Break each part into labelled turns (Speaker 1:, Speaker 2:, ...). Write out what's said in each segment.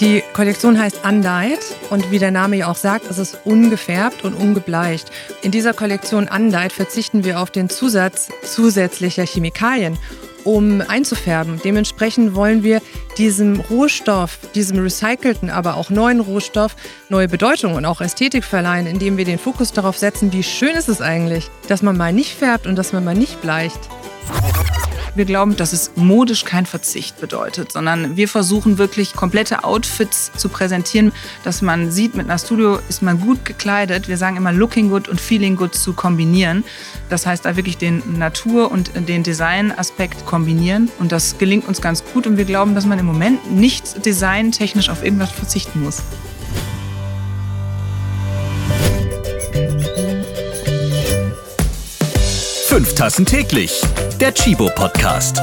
Speaker 1: Die Kollektion heißt Undyed und wie der Name ja auch sagt, ist es ungefärbt und ungebleicht. In dieser Kollektion Undyed verzichten wir auf den Zusatz zusätzlicher Chemikalien, um einzufärben. Dementsprechend wollen wir diesem Rohstoff, diesem recycelten, aber auch neuen Rohstoff neue Bedeutung und auch Ästhetik verleihen, indem wir den Fokus darauf setzen, wie schön ist es eigentlich, dass man mal nicht färbt und dass man mal nicht bleicht.
Speaker 2: Wir glauben, dass es modisch kein Verzicht bedeutet, sondern wir versuchen wirklich komplette Outfits zu präsentieren, dass man sieht, mit einer Studio ist man gut gekleidet. Wir sagen immer looking good und feeling good zu kombinieren. Das heißt da wirklich den Natur- und den Design-Aspekt kombinieren. Und das gelingt uns ganz gut. Und wir glauben, dass man im Moment nicht designtechnisch auf irgendwas verzichten muss.
Speaker 3: Fünf Tassen täglich. Der Chibo Podcast.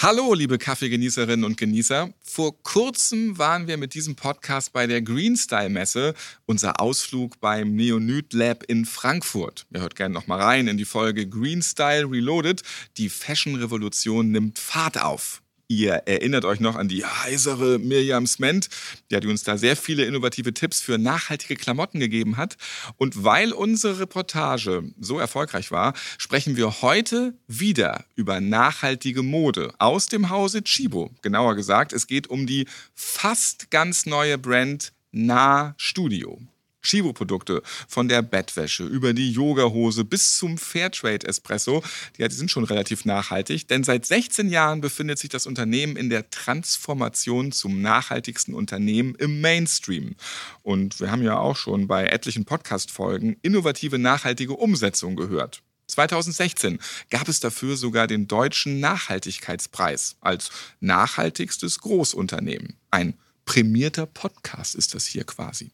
Speaker 4: Hallo, liebe Kaffeegenießerinnen und Genießer. Vor kurzem waren wir mit diesem Podcast bei der Greenstyle Messe, unser Ausflug beim Neonyd Lab in Frankfurt. Ihr hört gerne noch mal rein in die Folge Greenstyle Reloaded. Die Fashion Revolution nimmt Fahrt auf. Ihr erinnert euch noch an die heisere Miriam Sment, die uns da sehr viele innovative Tipps für nachhaltige Klamotten gegeben hat. Und weil unsere Reportage so erfolgreich war, sprechen wir heute wieder über nachhaltige Mode aus dem Hause Chibo. Genauer gesagt, es geht um die fast ganz neue Brand Nah Studio. Chibo-Produkte, von der Bettwäsche über die Yogahose bis zum Fairtrade-Espresso, die, die sind schon relativ nachhaltig, denn seit 16 Jahren befindet sich das Unternehmen in der Transformation zum nachhaltigsten Unternehmen im Mainstream. Und wir haben ja auch schon bei etlichen Podcast-Folgen innovative nachhaltige Umsetzung gehört. 2016 gab es dafür sogar den Deutschen Nachhaltigkeitspreis als nachhaltigstes Großunternehmen. Ein prämierter Podcast ist das hier quasi.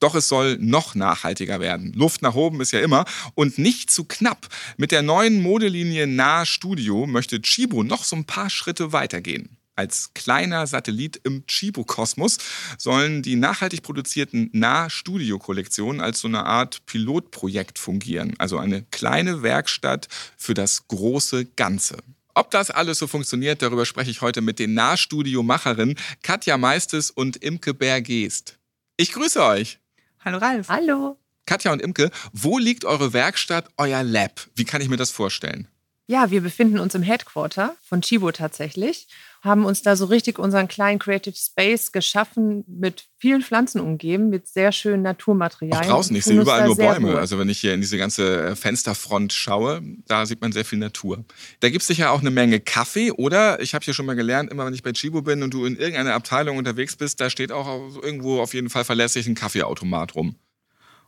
Speaker 4: Doch es soll noch nachhaltiger werden. Luft nach oben ist ja immer und nicht zu knapp. Mit der neuen Modelinie Nah Studio möchte Chibo noch so ein paar Schritte weitergehen. Als kleiner Satellit im Chibo-Kosmos sollen die nachhaltig produzierten Nah-Studio-Kollektionen als so eine Art Pilotprojekt fungieren. Also eine kleine Werkstatt für das große Ganze. Ob das alles so funktioniert, darüber spreche ich heute mit den Nahstudio-Macherinnen Katja Meistes und Imke Bergeest. Ich grüße euch.
Speaker 2: Hallo Ralf.
Speaker 1: Hallo.
Speaker 4: Katja und Imke, wo liegt eure Werkstatt, euer Lab? Wie kann ich mir das vorstellen?
Speaker 1: Ja, wir befinden uns im Headquarter von Chibo tatsächlich haben uns da so richtig unseren kleinen Creative Space geschaffen, mit vielen Pflanzen umgeben, mit sehr schönen Naturmaterialien.
Speaker 4: Auch draußen, ich sehe überall nur Bäume. Wohl. Also wenn ich hier in diese ganze äh, Fensterfront schaue, da sieht man sehr viel Natur. Da gibt es sicher auch eine Menge Kaffee, oder? Ich habe hier schon mal gelernt, immer wenn ich bei Chibo bin und du in irgendeiner Abteilung unterwegs bist, da steht auch irgendwo auf jeden Fall verlässlich ein Kaffeeautomat rum.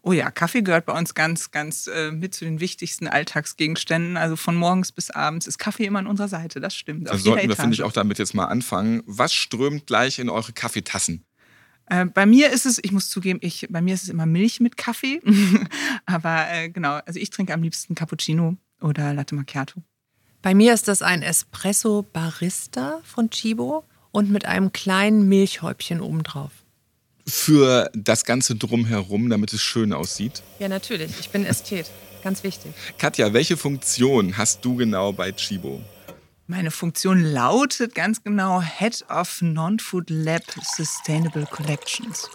Speaker 2: Oh ja, Kaffee gehört bei uns ganz, ganz äh, mit zu den wichtigsten Alltagsgegenständen. Also von morgens bis abends ist Kaffee immer an unserer Seite. Das stimmt.
Speaker 4: Also sollten wir, finde ich, auch damit jetzt mal anfangen. Was strömt gleich in eure Kaffeetassen?
Speaker 2: Äh, bei mir ist es, ich muss zugeben, ich, bei mir ist es immer Milch mit Kaffee. Aber äh, genau, also ich trinke am liebsten Cappuccino oder Latte Macchiato.
Speaker 1: Bei mir ist das ein Espresso Barista von Chibo und mit einem kleinen Milchhäubchen obendrauf
Speaker 4: für das Ganze drumherum, damit es schön aussieht?
Speaker 1: Ja, natürlich. Ich bin Ästhet. Ganz wichtig.
Speaker 4: Katja, welche Funktion hast du genau bei Chibo?
Speaker 2: Meine Funktion lautet ganz genau Head of Non-Food Lab Sustainable Collections.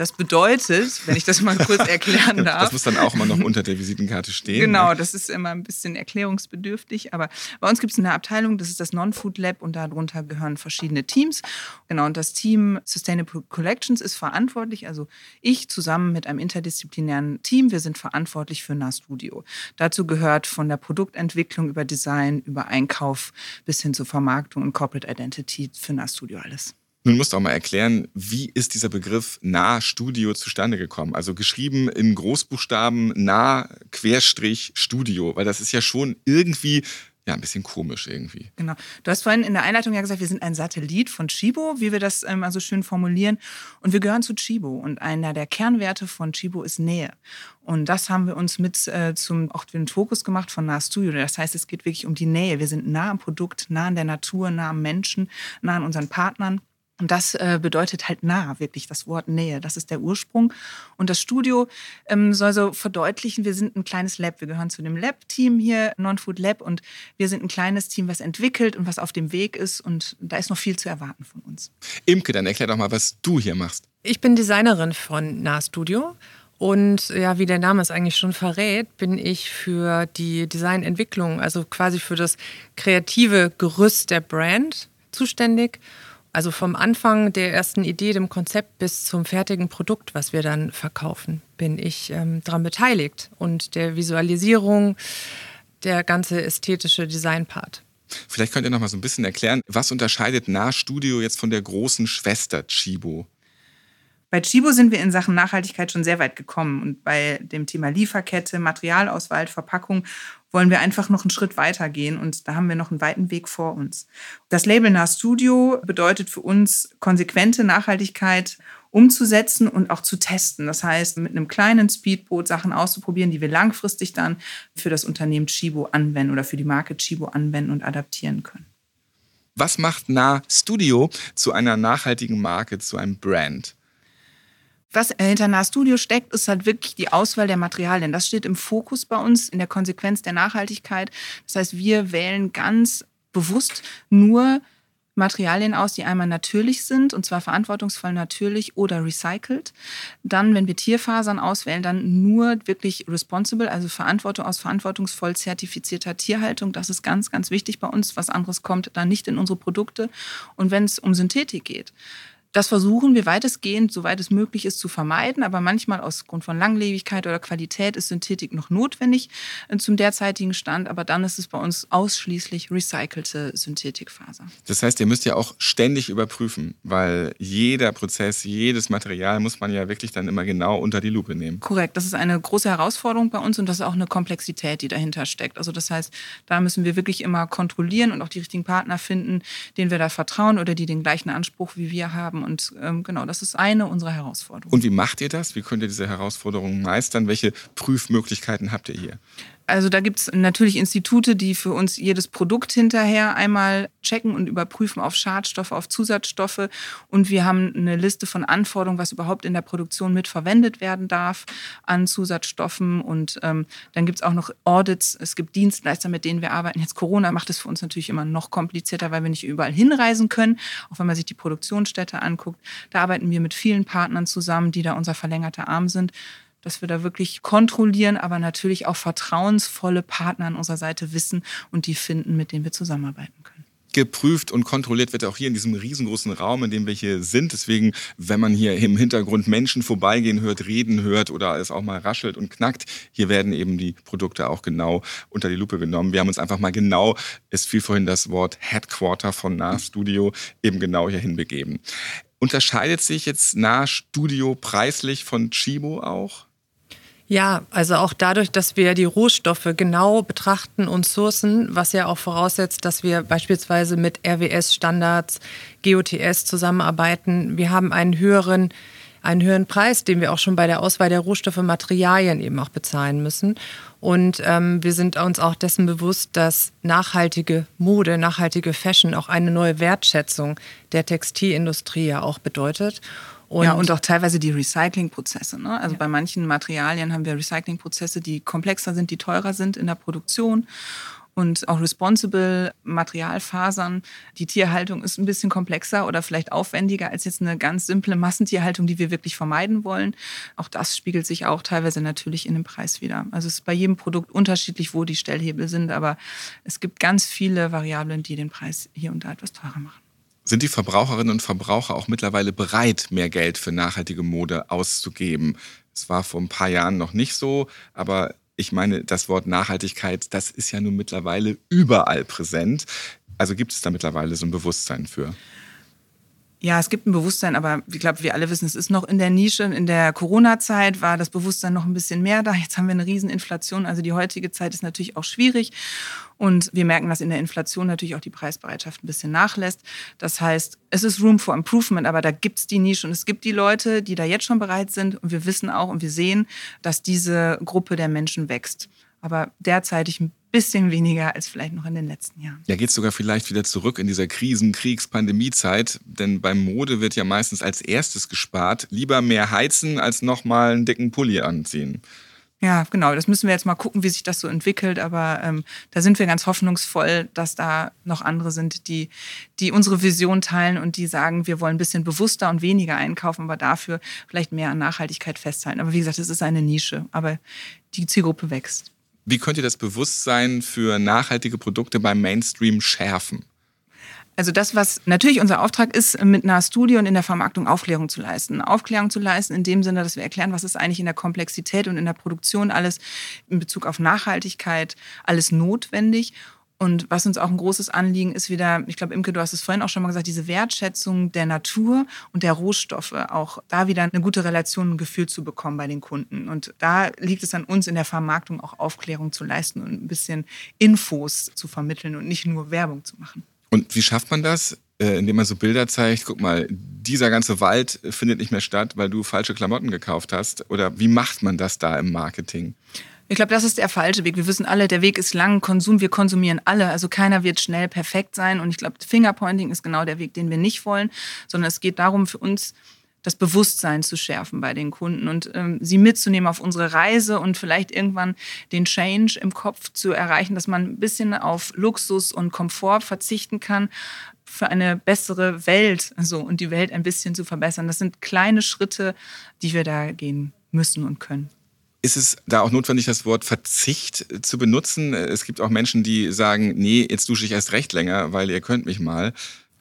Speaker 2: Das bedeutet, wenn ich das mal kurz erklären darf.
Speaker 4: Das muss dann auch immer noch unter der Visitenkarte stehen.
Speaker 2: Genau, ne? das ist immer ein bisschen erklärungsbedürftig. Aber bei uns gibt es eine Abteilung, das ist das Non-Food Lab und darunter gehören verschiedene Teams. Genau, und das Team Sustainable Collections ist verantwortlich, also ich zusammen mit einem interdisziplinären Team, wir sind verantwortlich für NAS-Studio. Dazu gehört von der Produktentwicklung über Design, über Einkauf bis hin zur Vermarktung und Corporate Identity für NAS-Studio alles.
Speaker 4: Nun musst du auch mal erklären, wie ist dieser Begriff Nah-Studio zustande gekommen? Also geschrieben in Großbuchstaben Nah-Studio, weil das ist ja schon irgendwie ja, ein bisschen komisch irgendwie.
Speaker 2: Genau. Du hast vorhin in der Einleitung ja gesagt, wir sind ein Satellit von Chibo, wie wir das ähm, also schön formulieren. Und wir gehören zu Chibo. Und einer der Kernwerte von Chibo ist Nähe. Und das haben wir uns mit äh, zum auch den Fokus gemacht von Nah Studio. Das heißt, es geht wirklich um die Nähe. Wir sind nah am Produkt, nah an der Natur, nah am Menschen, nah an unseren Partnern. Und das äh, bedeutet halt nah, wirklich das Wort Nähe. Das ist der Ursprung. Und das Studio ähm, soll so verdeutlichen, wir sind ein kleines Lab. Wir gehören zu dem Lab-Team hier, Non-Food Lab. Und wir sind ein kleines Team, was entwickelt und was auf dem Weg ist. Und da ist noch viel zu erwarten von uns.
Speaker 4: Imke, dann erklär doch mal, was du hier machst.
Speaker 1: Ich bin Designerin von Nah Studio. Und ja, wie der Name es eigentlich schon verrät, bin ich für die Designentwicklung, also quasi für das kreative Gerüst der Brand zuständig. Also vom Anfang der ersten Idee, dem Konzept bis zum fertigen Produkt, was wir dann verkaufen, bin ich ähm, daran beteiligt. Und der Visualisierung, der ganze ästhetische Designpart.
Speaker 4: Vielleicht könnt ihr noch mal so ein bisschen erklären, was unterscheidet Nahstudio jetzt von der großen Schwester Chibo?
Speaker 2: Bei Chibo sind wir in Sachen Nachhaltigkeit schon sehr weit gekommen. Und bei dem Thema Lieferkette, Materialauswahl, Verpackung wollen wir einfach noch einen Schritt weiter gehen. Und da haben wir noch einen weiten Weg vor uns. Das Label Nah Studio bedeutet für uns konsequente Nachhaltigkeit umzusetzen und auch zu testen. Das heißt, mit einem kleinen Speedboot Sachen auszuprobieren, die wir langfristig dann für das Unternehmen Chibo anwenden oder für die Marke Chibo anwenden und adaptieren können.
Speaker 4: Was macht Nah Studio zu einer nachhaltigen Marke, zu einem Brand?
Speaker 2: Was hinter Nah Studio steckt, ist halt wirklich die Auswahl der Materialien. Das steht im Fokus bei uns in der Konsequenz der Nachhaltigkeit. Das heißt, wir wählen ganz bewusst nur Materialien aus, die einmal natürlich sind, und zwar verantwortungsvoll natürlich oder recycelt. Dann, wenn wir Tierfasern auswählen, dann nur wirklich responsible, also Verantwortung aus verantwortungsvoll zertifizierter Tierhaltung. Das ist ganz, ganz wichtig bei uns. Was anderes kommt dann nicht in unsere Produkte. Und wenn es um Synthetik geht, das versuchen wir weitestgehend, soweit es möglich ist, zu vermeiden. Aber manchmal aus Grund von Langlebigkeit oder Qualität ist Synthetik noch notwendig äh, zum derzeitigen Stand. Aber dann ist es bei uns ausschließlich recycelte Synthetikfaser.
Speaker 4: Das heißt, ihr müsst ja auch ständig überprüfen, weil jeder Prozess, jedes Material muss man ja wirklich dann immer genau unter die Lupe nehmen.
Speaker 2: Korrekt. Das ist eine große Herausforderung bei uns und das ist auch eine Komplexität, die dahinter steckt. Also das heißt, da müssen wir wirklich immer kontrollieren und auch die richtigen Partner finden, denen wir da vertrauen oder die den gleichen Anspruch wie wir haben haben. Und ähm, genau, das ist eine unserer Herausforderungen.
Speaker 4: Und wie macht ihr das? Wie könnt ihr diese Herausforderungen meistern? Welche Prüfmöglichkeiten habt ihr hier?
Speaker 2: Also da gibt es natürlich Institute, die für uns jedes Produkt hinterher einmal checken und überprüfen auf Schadstoffe, auf Zusatzstoffe. Und wir haben eine Liste von Anforderungen, was überhaupt in der Produktion mit verwendet werden darf an Zusatzstoffen. Und ähm, dann gibt es auch noch Audits. Es gibt Dienstleister, mit denen wir arbeiten. Jetzt Corona macht es für uns natürlich immer noch komplizierter, weil wir nicht überall hinreisen können. Auch wenn man sich die Produktionsstätte anguckt. Da arbeiten wir mit vielen Partnern zusammen, die da unser verlängerter Arm sind dass wir da wirklich kontrollieren, aber natürlich auch vertrauensvolle Partner an unserer Seite wissen und die finden, mit denen wir zusammenarbeiten können
Speaker 4: geprüft und kontrolliert wird auch hier in diesem riesengroßen Raum, in dem wir hier sind. Deswegen, wenn man hier im Hintergrund Menschen vorbeigehen hört, reden hört oder es auch mal raschelt und knackt, hier werden eben die Produkte auch genau unter die Lupe genommen. Wir haben uns einfach mal genau, es fiel vorhin das Wort Headquarter von Nah Studio, eben genau hierhin begeben. Unterscheidet sich jetzt Nah Studio preislich von Chibo auch?
Speaker 1: Ja, also auch dadurch, dass wir die Rohstoffe genau betrachten und sourcen, was ja auch voraussetzt, dass wir beispielsweise mit RWS-Standards, GOTS zusammenarbeiten. Wir haben einen höheren, einen höheren Preis, den wir auch schon bei der Auswahl der Rohstoffe Materialien eben auch bezahlen müssen. Und ähm, wir sind uns auch dessen bewusst, dass nachhaltige Mode, nachhaltige Fashion auch eine neue Wertschätzung der Textilindustrie ja auch bedeutet.
Speaker 2: Und ja, und auch teilweise die Recyclingprozesse. Ne? Also ja. bei manchen Materialien haben wir Recyclingprozesse, die komplexer sind, die teurer sind in der Produktion. Und auch responsible Materialfasern. Die Tierhaltung ist ein bisschen komplexer oder vielleicht aufwendiger als jetzt eine ganz simple Massentierhaltung, die wir wirklich vermeiden wollen. Auch das spiegelt sich auch teilweise natürlich in dem Preis wieder. Also es ist bei jedem Produkt unterschiedlich, wo die Stellhebel sind, aber es gibt ganz viele Variablen, die den Preis hier und da etwas teurer machen.
Speaker 4: Sind die Verbraucherinnen und Verbraucher auch mittlerweile bereit, mehr Geld für nachhaltige Mode auszugeben? Es war vor ein paar Jahren noch nicht so, aber ich meine, das Wort Nachhaltigkeit, das ist ja nun mittlerweile überall präsent. Also gibt es da mittlerweile so ein Bewusstsein für?
Speaker 2: Ja, es gibt ein Bewusstsein, aber ich glaube, wir alle wissen, es ist noch in der Nische. In der Corona-Zeit war das Bewusstsein noch ein bisschen mehr da. Jetzt haben wir eine Rieseninflation. Also die heutige Zeit ist natürlich auch schwierig. Und wir merken, dass in der Inflation natürlich auch die Preisbereitschaft ein bisschen nachlässt. Das heißt, es ist Room for Improvement, aber da gibt es die Nische und es gibt die Leute, die da jetzt schon bereit sind. Und wir wissen auch und wir sehen, dass diese Gruppe der Menschen wächst. Aber derzeitig bisschen weniger als vielleicht noch in den letzten Jahren.
Speaker 4: Ja, geht es sogar vielleicht wieder zurück in dieser Krisen-, Kriegs-, Pandemiezeit. Denn beim Mode wird ja meistens als erstes gespart. Lieber mehr heizen, als nochmal einen dicken Pulli anziehen.
Speaker 2: Ja, genau. Das müssen wir jetzt mal gucken, wie sich das so entwickelt. Aber ähm, da sind wir ganz hoffnungsvoll, dass da noch andere sind, die, die unsere Vision teilen und die sagen, wir wollen ein bisschen bewusster und weniger einkaufen, aber dafür vielleicht mehr an Nachhaltigkeit festhalten. Aber wie gesagt, es ist eine Nische. Aber die Zielgruppe wächst.
Speaker 4: Wie könnt ihr das Bewusstsein für nachhaltige Produkte beim Mainstream schärfen?
Speaker 2: Also das, was natürlich unser Auftrag ist, mit einer Studie und in der Vermarktung Aufklärung zu leisten. Aufklärung zu leisten in dem Sinne, dass wir erklären, was ist eigentlich in der Komplexität und in der Produktion alles in Bezug auf Nachhaltigkeit alles notwendig. Und was uns auch ein großes Anliegen ist wieder, ich glaube, Imke, du hast es vorhin auch schon mal gesagt, diese Wertschätzung der Natur und der Rohstoffe, auch da wieder eine gute Relation, ein Gefühl zu bekommen bei den Kunden. Und da liegt es an uns in der Vermarktung auch Aufklärung zu leisten und ein bisschen Infos zu vermitteln und nicht nur Werbung zu machen.
Speaker 4: Und wie schafft man das? Äh, indem man so Bilder zeigt, guck mal, dieser ganze Wald findet nicht mehr statt, weil du falsche Klamotten gekauft hast. Oder wie macht man das da im Marketing?
Speaker 2: Ich glaube, das ist der falsche Weg. Wir wissen alle, der Weg ist lang. Konsum, wir konsumieren alle. Also keiner wird schnell perfekt sein. Und ich glaube, Fingerpointing ist genau der Weg, den wir nicht wollen, sondern es geht darum, für uns das Bewusstsein zu schärfen bei den Kunden und ähm, sie mitzunehmen auf unsere Reise und vielleicht irgendwann den Change im Kopf zu erreichen, dass man ein bisschen auf Luxus und Komfort verzichten kann für eine bessere Welt so, und die Welt ein bisschen zu verbessern. Das sind kleine Schritte, die wir da gehen müssen und können.
Speaker 4: Ist es da auch notwendig, das Wort Verzicht zu benutzen? Es gibt auch Menschen, die sagen, nee, jetzt dusche ich erst recht länger, weil ihr könnt mich mal.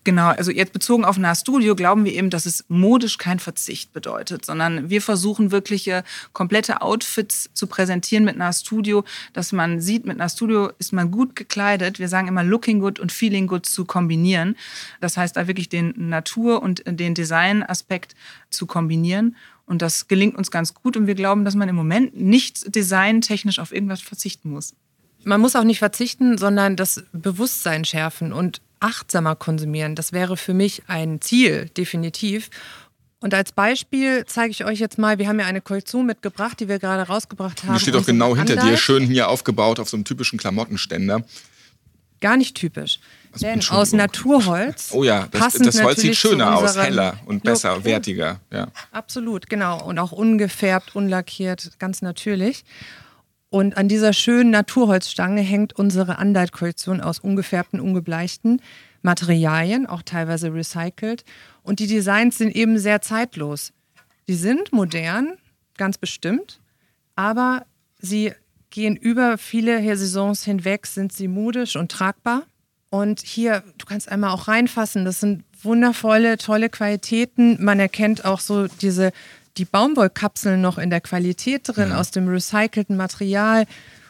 Speaker 2: Genau, also jetzt bezogen auf Nah Studio glauben wir eben, dass es modisch kein Verzicht bedeutet, sondern wir versuchen wirkliche komplette Outfits zu präsentieren mit Nah Studio, dass man sieht, mit Nah Studio ist man gut gekleidet. Wir sagen immer looking good und feeling good zu kombinieren. Das heißt da wirklich den Natur- und den Design-Aspekt zu kombinieren. Und das gelingt uns ganz gut und wir glauben, dass man im Moment nicht designtechnisch auf irgendwas verzichten muss.
Speaker 1: Man muss auch nicht verzichten, sondern das Bewusstsein schärfen und achtsamer konsumieren. Das wäre für mich ein Ziel, definitiv. Und als Beispiel zeige ich euch jetzt mal, wir haben ja eine Kollektion mitgebracht, die wir gerade rausgebracht haben.
Speaker 4: Die steht doch genau hinter dir, schön hier aufgebaut auf so einem typischen Klamottenständer.
Speaker 1: Gar nicht typisch. Also Denn aus Naturholz.
Speaker 4: Oh ja, das, das Holz sieht schöner aus, heller und besser, Look. wertiger. Ja.
Speaker 1: Absolut, genau. Und auch ungefärbt, unlackiert, ganz natürlich. Und an dieser schönen Naturholzstange hängt unsere Andeit-Kollektion aus ungefärbten, ungebleichten Materialien, auch teilweise recycelt. Und die Designs sind eben sehr zeitlos. Die sind modern, ganz bestimmt, aber sie gehen über viele Saisons hinweg, sind sie modisch und tragbar. Und hier, du kannst einmal auch reinfassen, das sind wundervolle, tolle Qualitäten. Man erkennt auch so diese die Baumwollkapseln noch in der Qualität drin, ja. aus dem recycelten Material.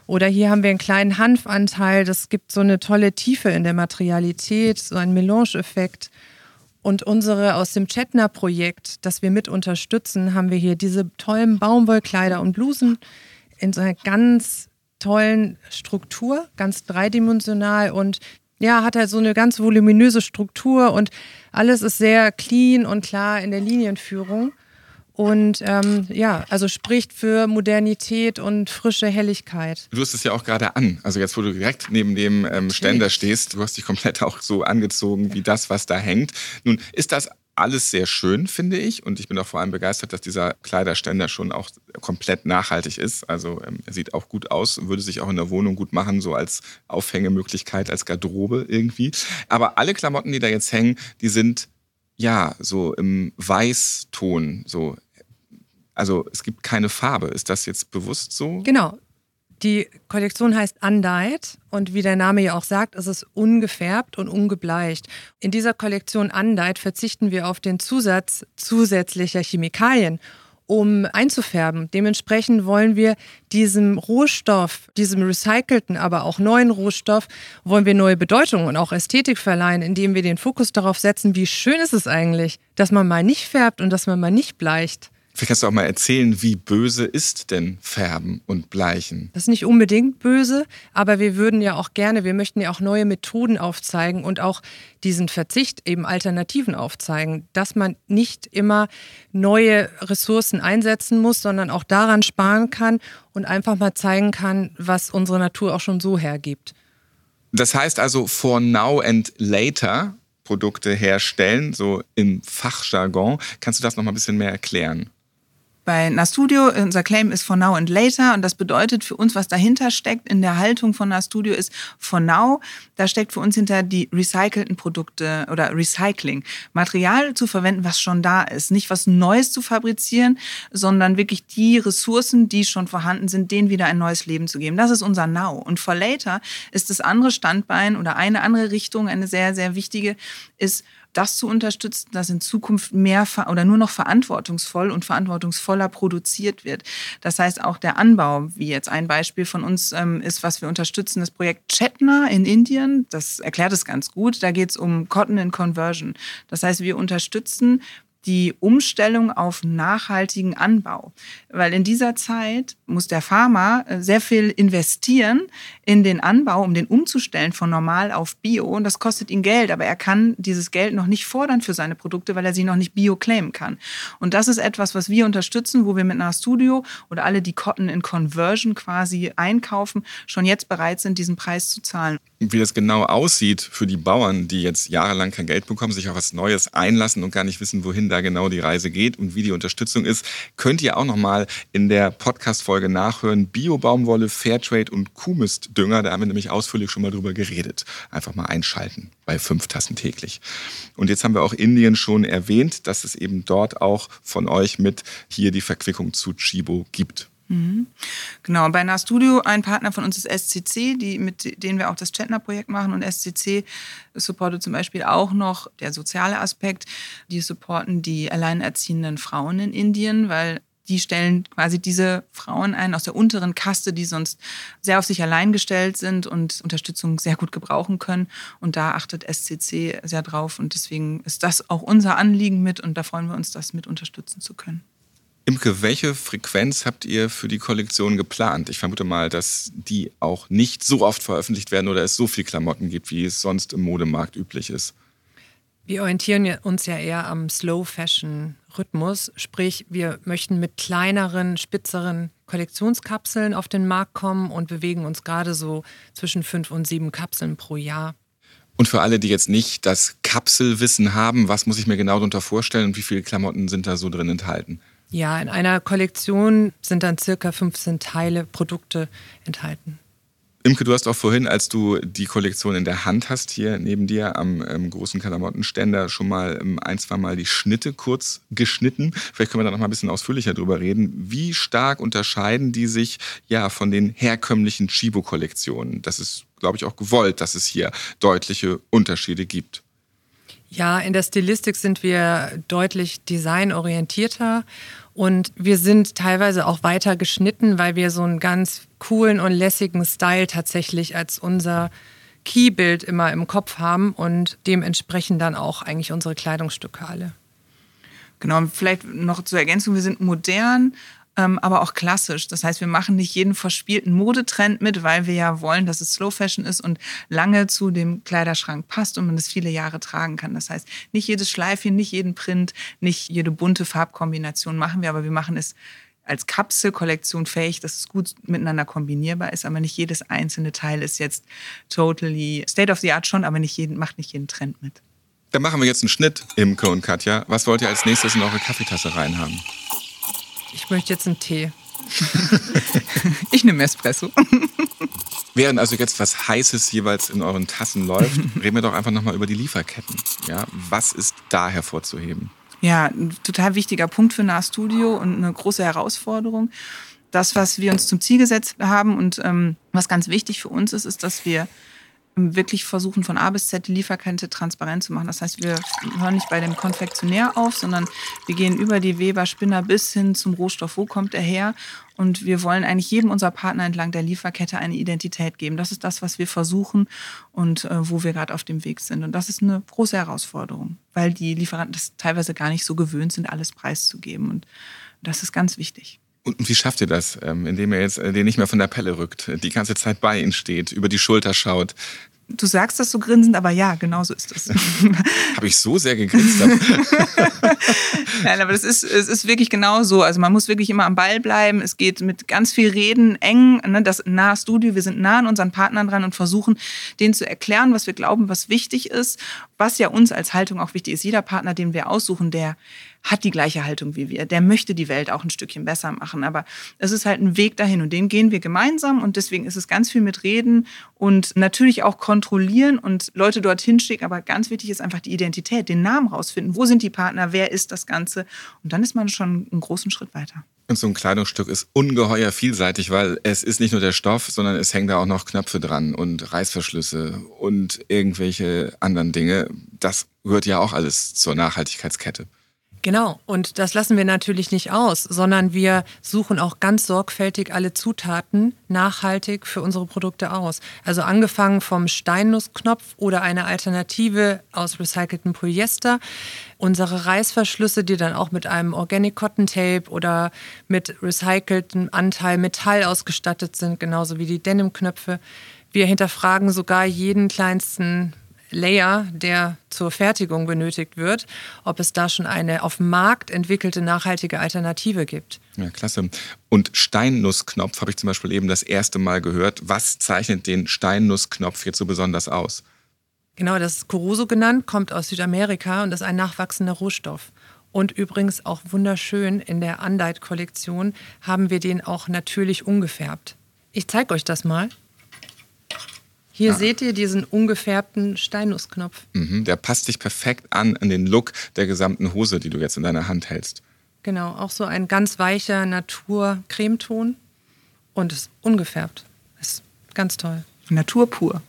Speaker 1: Oder hier haben wir einen kleinen Hanfanteil. Das gibt so eine tolle Tiefe in der Materialität, so einen Melange-Effekt. Und unsere aus dem Chetner-Projekt, das wir mit unterstützen, haben wir hier diese tollen Baumwollkleider und Blusen in so einer ganz tollen Struktur, ganz dreidimensional und ja, hat halt so eine ganz voluminöse Struktur und alles ist sehr clean und klar in der Linienführung. Und ähm, ja, also spricht für Modernität und frische Helligkeit.
Speaker 4: Du hast es ja auch gerade an. Also jetzt, wo du direkt neben dem ähm, Ständer stehst, du hast dich komplett auch so angezogen wie das, was da hängt. Nun ist das alles sehr schön, finde ich. Und ich bin auch vor allem begeistert, dass dieser Kleiderständer schon auch komplett nachhaltig ist. Also ähm, er sieht auch gut aus, würde sich auch in der Wohnung gut machen, so als Aufhängemöglichkeit, als Garderobe irgendwie. Aber alle Klamotten, die da jetzt hängen, die sind ja so im Weißton, so also es gibt keine Farbe. Ist das jetzt bewusst so?
Speaker 1: Genau. Die Kollektion heißt Undyed und wie der Name ja auch sagt, ist es ungefärbt und ungebleicht. In dieser Kollektion Undyed verzichten wir auf den Zusatz zusätzlicher Chemikalien, um einzufärben. Dementsprechend wollen wir diesem Rohstoff, diesem recycelten, aber auch neuen Rohstoff, wollen wir neue Bedeutung und auch Ästhetik verleihen, indem wir den Fokus darauf setzen, wie schön ist es eigentlich, dass man mal nicht färbt und dass man mal nicht bleicht.
Speaker 4: Vielleicht kannst du auch mal erzählen, wie böse ist denn Färben und Bleichen?
Speaker 1: Das ist nicht unbedingt böse, aber wir würden ja auch gerne, wir möchten ja auch neue Methoden aufzeigen und auch diesen Verzicht eben Alternativen aufzeigen, dass man nicht immer neue Ressourcen einsetzen muss, sondern auch daran sparen kann und einfach mal zeigen kann, was unsere Natur auch schon so hergibt.
Speaker 4: Das heißt also for now and later Produkte herstellen, so im Fachjargon. Kannst du das noch mal ein bisschen mehr erklären?
Speaker 2: Bei NAStudio, unser Claim ist for now and later und das bedeutet für uns, was dahinter steckt in der Haltung von NAStudio ist for now, da steckt für uns hinter die recycelten Produkte oder Recycling. Material zu verwenden, was schon da ist. Nicht was Neues zu fabrizieren, sondern wirklich die Ressourcen, die schon vorhanden sind, denen wieder ein neues Leben zu geben. Das ist unser Now. Und for later ist das andere Standbein oder eine andere Richtung, eine sehr, sehr wichtige, ist das zu unterstützen, dass in Zukunft mehr oder nur noch verantwortungsvoll und verantwortungsvoller produziert wird. Das heißt, auch der Anbau, wie jetzt ein Beispiel von uns ähm, ist, was wir unterstützen, das Projekt Chetna in Indien, das erklärt es ganz gut. Da geht es um Cotton in Conversion. Das heißt, wir unterstützen die Umstellung auf nachhaltigen Anbau. Weil in dieser Zeit muss der Farmer äh, sehr viel investieren in den Anbau, um den umzustellen von normal auf Bio. Und das kostet ihn Geld, aber er kann dieses Geld noch nicht fordern für seine Produkte, weil er sie noch nicht Bio claimen kann. Und das ist etwas, was wir unterstützen, wo wir mit einer Studio oder alle, die Cotton in Conversion quasi einkaufen, schon jetzt bereit sind, diesen Preis zu zahlen.
Speaker 4: Wie das genau aussieht für die Bauern, die jetzt jahrelang kein Geld bekommen, sich auf was Neues einlassen und gar nicht wissen, wohin da genau die Reise geht und wie die Unterstützung ist, könnt ihr auch nochmal in der Podcast-Folge nachhören. Bio-Baumwolle, Fairtrade und Kuhmistdünger. Da haben wir nämlich ausführlich schon mal drüber geredet. Einfach mal einschalten bei fünf Tassen täglich. Und jetzt haben wir auch Indien schon erwähnt, dass es eben dort auch von euch mit hier die Verquickung zu Chibo gibt.
Speaker 2: Mhm. Genau, bei NAStudio, ein Partner von uns ist SCC, die, mit denen wir auch das Chetner-Projekt machen. Und SCC supportet zum Beispiel auch noch der soziale Aspekt. Die supporten die alleinerziehenden Frauen in Indien, weil die stellen quasi diese Frauen ein aus der unteren Kaste, die sonst sehr auf sich allein gestellt sind und Unterstützung sehr gut gebrauchen können. Und da achtet SCC sehr drauf. Und deswegen ist das auch unser Anliegen mit. Und da freuen wir uns, das mit unterstützen zu können.
Speaker 4: Imke, welche Frequenz habt ihr für die Kollektion geplant? Ich vermute mal, dass die auch nicht so oft veröffentlicht werden oder es so viel Klamotten gibt, wie es sonst im Modemarkt üblich ist.
Speaker 1: Wir orientieren uns ja eher am Slow Fashion Rhythmus, sprich wir möchten mit kleineren, spitzeren Kollektionskapseln auf den Markt kommen und bewegen uns gerade so zwischen fünf und sieben Kapseln pro Jahr.
Speaker 4: Und für alle, die jetzt nicht das Kapselwissen haben, was muss ich mir genau darunter vorstellen und wie viele Klamotten sind da so drin enthalten?
Speaker 1: Ja, in einer Kollektion sind dann circa 15 Teile, Produkte enthalten.
Speaker 4: Imke, du hast auch vorhin, als du die Kollektion in der Hand hast, hier neben dir am ähm, großen Klamottenständer schon mal ähm, ein, zwei Mal die Schnitte kurz geschnitten. Vielleicht können wir da noch mal ein bisschen ausführlicher drüber reden. Wie stark unterscheiden die sich ja von den herkömmlichen Chibo-Kollektionen? Das ist, glaube ich, auch gewollt, dass es hier deutliche Unterschiede gibt.
Speaker 1: Ja, in der Stilistik sind wir deutlich designorientierter und wir sind teilweise auch weiter geschnitten, weil wir so einen ganz coolen und lässigen Style tatsächlich als unser Keybild immer im Kopf haben und dementsprechend dann auch eigentlich unsere Kleidungsstücke alle.
Speaker 2: Genau, vielleicht noch zur Ergänzung, wir sind modern, aber auch klassisch. Das heißt, wir machen nicht jeden verspielten Modetrend mit, weil wir ja wollen, dass es Slow Fashion ist und lange zu dem Kleiderschrank passt und man es viele Jahre tragen kann. Das heißt, nicht jedes Schleifchen, nicht jeden Print, nicht jede bunte Farbkombination machen wir, aber wir machen es als Kapselkollektion fähig, dass es gut miteinander kombinierbar ist, aber nicht jedes einzelne Teil ist jetzt totally state of the art schon, aber nicht jeden, macht nicht jeden Trend mit.
Speaker 4: Dann machen wir jetzt einen Schnitt, Imke und Katja. Was wollt ihr als nächstes in eure Kaffeetasse reinhaben?
Speaker 1: Ich möchte jetzt einen Tee.
Speaker 2: ich nehme Espresso.
Speaker 4: Während also jetzt was Heißes jeweils in euren Tassen läuft, reden wir doch einfach nochmal über die Lieferketten. Ja, was ist da hervorzuheben?
Speaker 2: Ja, ein total wichtiger Punkt für Nah Studio und eine große Herausforderung. Das, was wir uns zum Ziel gesetzt haben und ähm, was ganz wichtig für uns ist, ist, dass wir wirklich versuchen, von A bis Z die Lieferkette transparent zu machen. Das heißt, wir hören nicht bei dem Konfektionär auf, sondern wir gehen über die Weber, Spinner bis hin zum Rohstoff. Wo kommt er her? Und wir wollen eigentlich jedem unserer Partner entlang der Lieferkette eine Identität geben. Das ist das, was wir versuchen und äh, wo wir gerade auf dem Weg sind. Und das ist eine große Herausforderung, weil die Lieferanten das teilweise gar nicht so gewöhnt sind, alles preiszugeben. Und Das ist ganz wichtig.
Speaker 4: Und wie schafft ihr das, ähm, indem ihr jetzt äh, den nicht mehr von der Pelle rückt, die ganze Zeit bei ihnen steht, über die Schulter schaut?
Speaker 2: Du sagst das so grinsend, aber ja, genau so ist es.
Speaker 4: Habe ich so sehr gegrinst?
Speaker 2: Nein, aber das ist, es ist wirklich genau so. Also man muss wirklich immer am Ball bleiben. Es geht mit ganz viel Reden eng, ne, das nahe Studio. Wir sind nah an unseren Partnern dran und versuchen, denen zu erklären, was wir glauben, was wichtig ist, was ja uns als Haltung auch wichtig ist. Jeder Partner, den wir aussuchen, der hat die gleiche Haltung wie wir. Der möchte die Welt auch ein Stückchen besser machen. Aber es ist halt ein Weg dahin und den gehen wir gemeinsam und deswegen ist es ganz viel mit Reden und natürlich auch kontrollieren und Leute dorthin schicken. Aber ganz wichtig ist einfach die Identität, den Namen rausfinden. Wo sind die Partner? Wer ist das Ganze? Und dann ist man schon einen großen Schritt weiter.
Speaker 4: Und so ein Kleidungsstück ist ungeheuer vielseitig, weil es ist nicht nur der Stoff, sondern es hängen da auch noch Knöpfe dran und Reißverschlüsse und irgendwelche anderen Dinge. Das gehört ja auch alles zur Nachhaltigkeitskette.
Speaker 1: Genau, und das lassen wir natürlich nicht aus, sondern wir suchen auch ganz sorgfältig alle Zutaten nachhaltig für unsere Produkte aus. Also angefangen vom Steinnussknopf oder eine Alternative aus recyceltem Polyester, unsere Reißverschlüsse, die dann auch mit einem Organic Cotton Tape oder mit recyceltem Anteil Metall ausgestattet sind, genauso wie die Denimknöpfe. Wir hinterfragen sogar jeden kleinsten Layer, der zur Fertigung benötigt wird, ob es da schon eine auf Markt entwickelte nachhaltige Alternative gibt.
Speaker 4: Ja, klasse. Und Steinnussknopf habe ich zum Beispiel eben das erste Mal gehört. Was zeichnet den Steinnussknopf jetzt so besonders aus?
Speaker 1: Genau, das ist Corozo genannt, kommt aus Südamerika und ist ein nachwachsender Rohstoff. Und übrigens auch wunderschön, in der Undyed-Kollektion haben wir den auch natürlich ungefärbt. Ich zeige euch das mal. Hier ja. seht ihr diesen ungefärbten Steinnussknopf.
Speaker 4: Mhm, der passt sich perfekt an an den Look der gesamten Hose, die du jetzt in deiner Hand hältst.
Speaker 1: Genau, auch so ein ganz weicher Natur-Cremeton und ist ungefärbt. Ist ganz toll.
Speaker 2: Natur pur.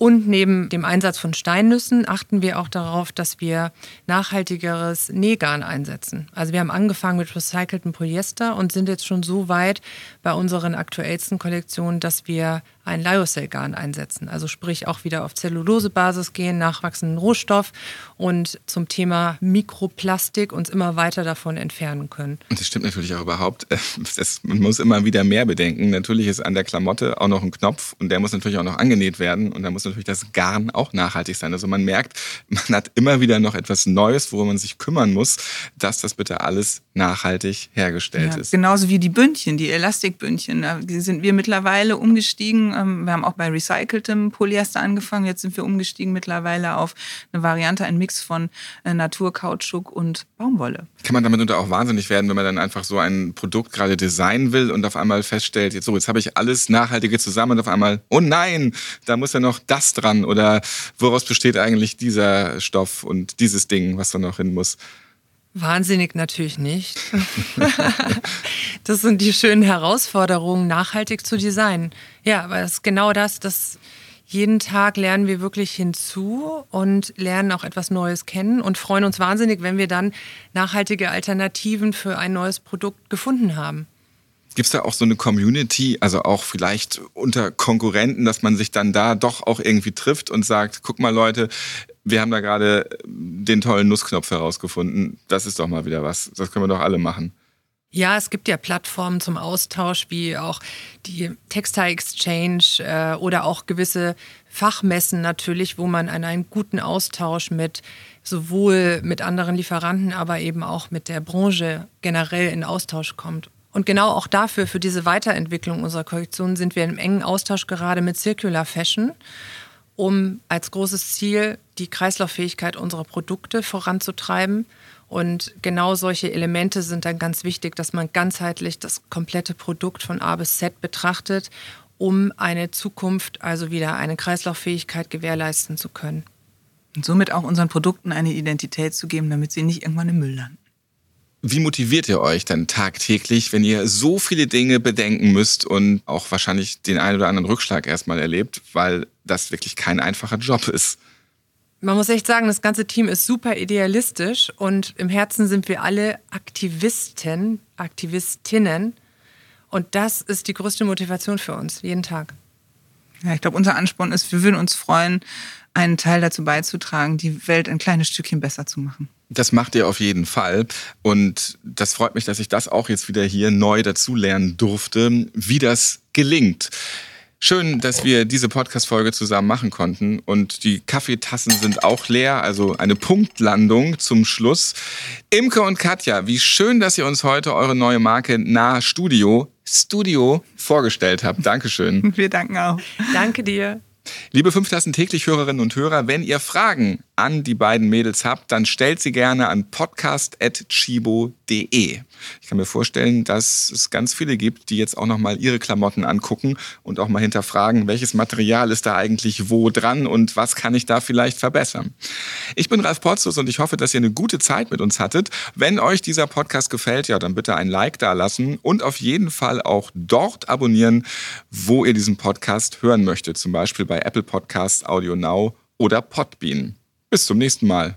Speaker 1: Und neben dem Einsatz von Steinnüssen achten wir auch darauf, dass wir nachhaltigeres Nähgarn einsetzen. Also wir haben angefangen mit recyceltem Polyester und sind jetzt schon so weit bei unseren aktuellsten Kollektionen, dass wir ein Lyocell-Garn einsetzen. Also sprich auch wieder auf Zellulosebasis gehen, nachwachsenden Rohstoff und zum Thema Mikroplastik uns immer weiter davon entfernen können.
Speaker 4: Und das stimmt natürlich auch überhaupt. Das, man muss immer wieder mehr bedenken. Natürlich ist an der Klamotte auch noch ein Knopf und der muss natürlich auch noch angenäht werden und da muss natürlich das Garn auch nachhaltig sein. Also man merkt, man hat immer wieder noch etwas Neues, worum man sich kümmern muss, dass das bitte alles nachhaltig hergestellt ja, ist.
Speaker 2: Genauso wie die Bündchen, die Elastikbündchen. Da sind wir mittlerweile umgestiegen ähm, wir haben auch bei recyceltem Polyester angefangen. Jetzt sind wir umgestiegen mittlerweile auf eine Variante, ein Mix von äh, Naturkautschuk und Baumwolle.
Speaker 4: Kann man damit auch wahnsinnig werden, wenn man dann einfach so ein Produkt gerade designen will und auf einmal feststellt, jetzt so, jetzt habe ich alles Nachhaltige zusammen und auf einmal, oh nein, da muss ja noch das dran oder woraus besteht eigentlich dieser Stoff und dieses Ding, was da noch hin muss.
Speaker 1: Wahnsinnig natürlich nicht. das sind die schönen Herausforderungen, nachhaltig zu designen. Ja, aber es ist genau das, dass jeden Tag lernen wir wirklich hinzu und lernen auch etwas Neues kennen und freuen uns wahnsinnig, wenn wir dann nachhaltige Alternativen für ein neues Produkt gefunden haben.
Speaker 4: Gibt es da auch so eine Community, also auch vielleicht unter Konkurrenten, dass man sich dann da doch auch irgendwie trifft und sagt, guck mal Leute, wir haben da gerade den tollen Nussknopf herausgefunden. Das ist doch mal wieder was. Das können wir doch alle machen.
Speaker 1: Ja, es gibt ja Plattformen zum Austausch, wie auch die Textile Exchange äh, oder auch gewisse Fachmessen natürlich, wo man an einen guten Austausch mit sowohl mit anderen Lieferanten, aber eben auch mit der Branche generell in Austausch kommt. Und genau auch dafür, für diese Weiterentwicklung unserer Kollektion, sind wir im engen Austausch gerade mit Circular Fashion um als großes Ziel die Kreislauffähigkeit unserer Produkte voranzutreiben. Und genau solche Elemente sind dann ganz wichtig, dass man ganzheitlich das komplette Produkt von A bis Z betrachtet, um eine Zukunft, also wieder eine Kreislauffähigkeit gewährleisten zu können.
Speaker 2: Und somit auch unseren Produkten eine Identität zu geben, damit sie nicht irgendwann im Müll landen.
Speaker 4: Wie motiviert ihr euch dann tagtäglich, wenn ihr so viele Dinge bedenken müsst und auch wahrscheinlich den einen oder anderen Rückschlag erstmal erlebt, weil das wirklich kein einfacher Job ist?
Speaker 1: Man muss echt sagen, das ganze Team ist super idealistisch und im Herzen sind wir alle Aktivisten, Aktivistinnen. Und das ist die größte Motivation für uns, jeden Tag.
Speaker 2: Ja, ich glaube, unser Ansporn ist, wir würden uns freuen, einen Teil dazu beizutragen, die Welt ein kleines Stückchen besser zu machen.
Speaker 4: Das macht ihr auf jeden Fall. Und das freut mich, dass ich das auch jetzt wieder hier neu dazulernen durfte, wie das gelingt. Schön, dass wir diese Podcast-Folge zusammen machen konnten. Und die Kaffeetassen sind auch leer, also eine Punktlandung zum Schluss. Imke und Katja, wie schön, dass ihr uns heute eure neue Marke Nah Studio, Studio vorgestellt habt. Dankeschön.
Speaker 2: Wir danken auch.
Speaker 1: Danke dir.
Speaker 4: Liebe 5 Tassen täglich Hörerinnen und Hörer, wenn ihr Fragen an die beiden Mädels habt, dann stellt sie gerne an podcast.chibo.de. Ich kann mir vorstellen, dass es ganz viele gibt, die jetzt auch nochmal ihre Klamotten angucken und auch mal hinterfragen, welches Material ist da eigentlich wo dran und was kann ich da vielleicht verbessern. Ich bin Ralf Potzus und ich hoffe, dass ihr eine gute Zeit mit uns hattet. Wenn euch dieser Podcast gefällt, ja, dann bitte ein Like da lassen und auf jeden Fall auch dort abonnieren, wo ihr diesen Podcast hören möchtet, zum Beispiel bei Apple Podcasts, Audio Now oder Podbean. Bis zum nächsten Mal.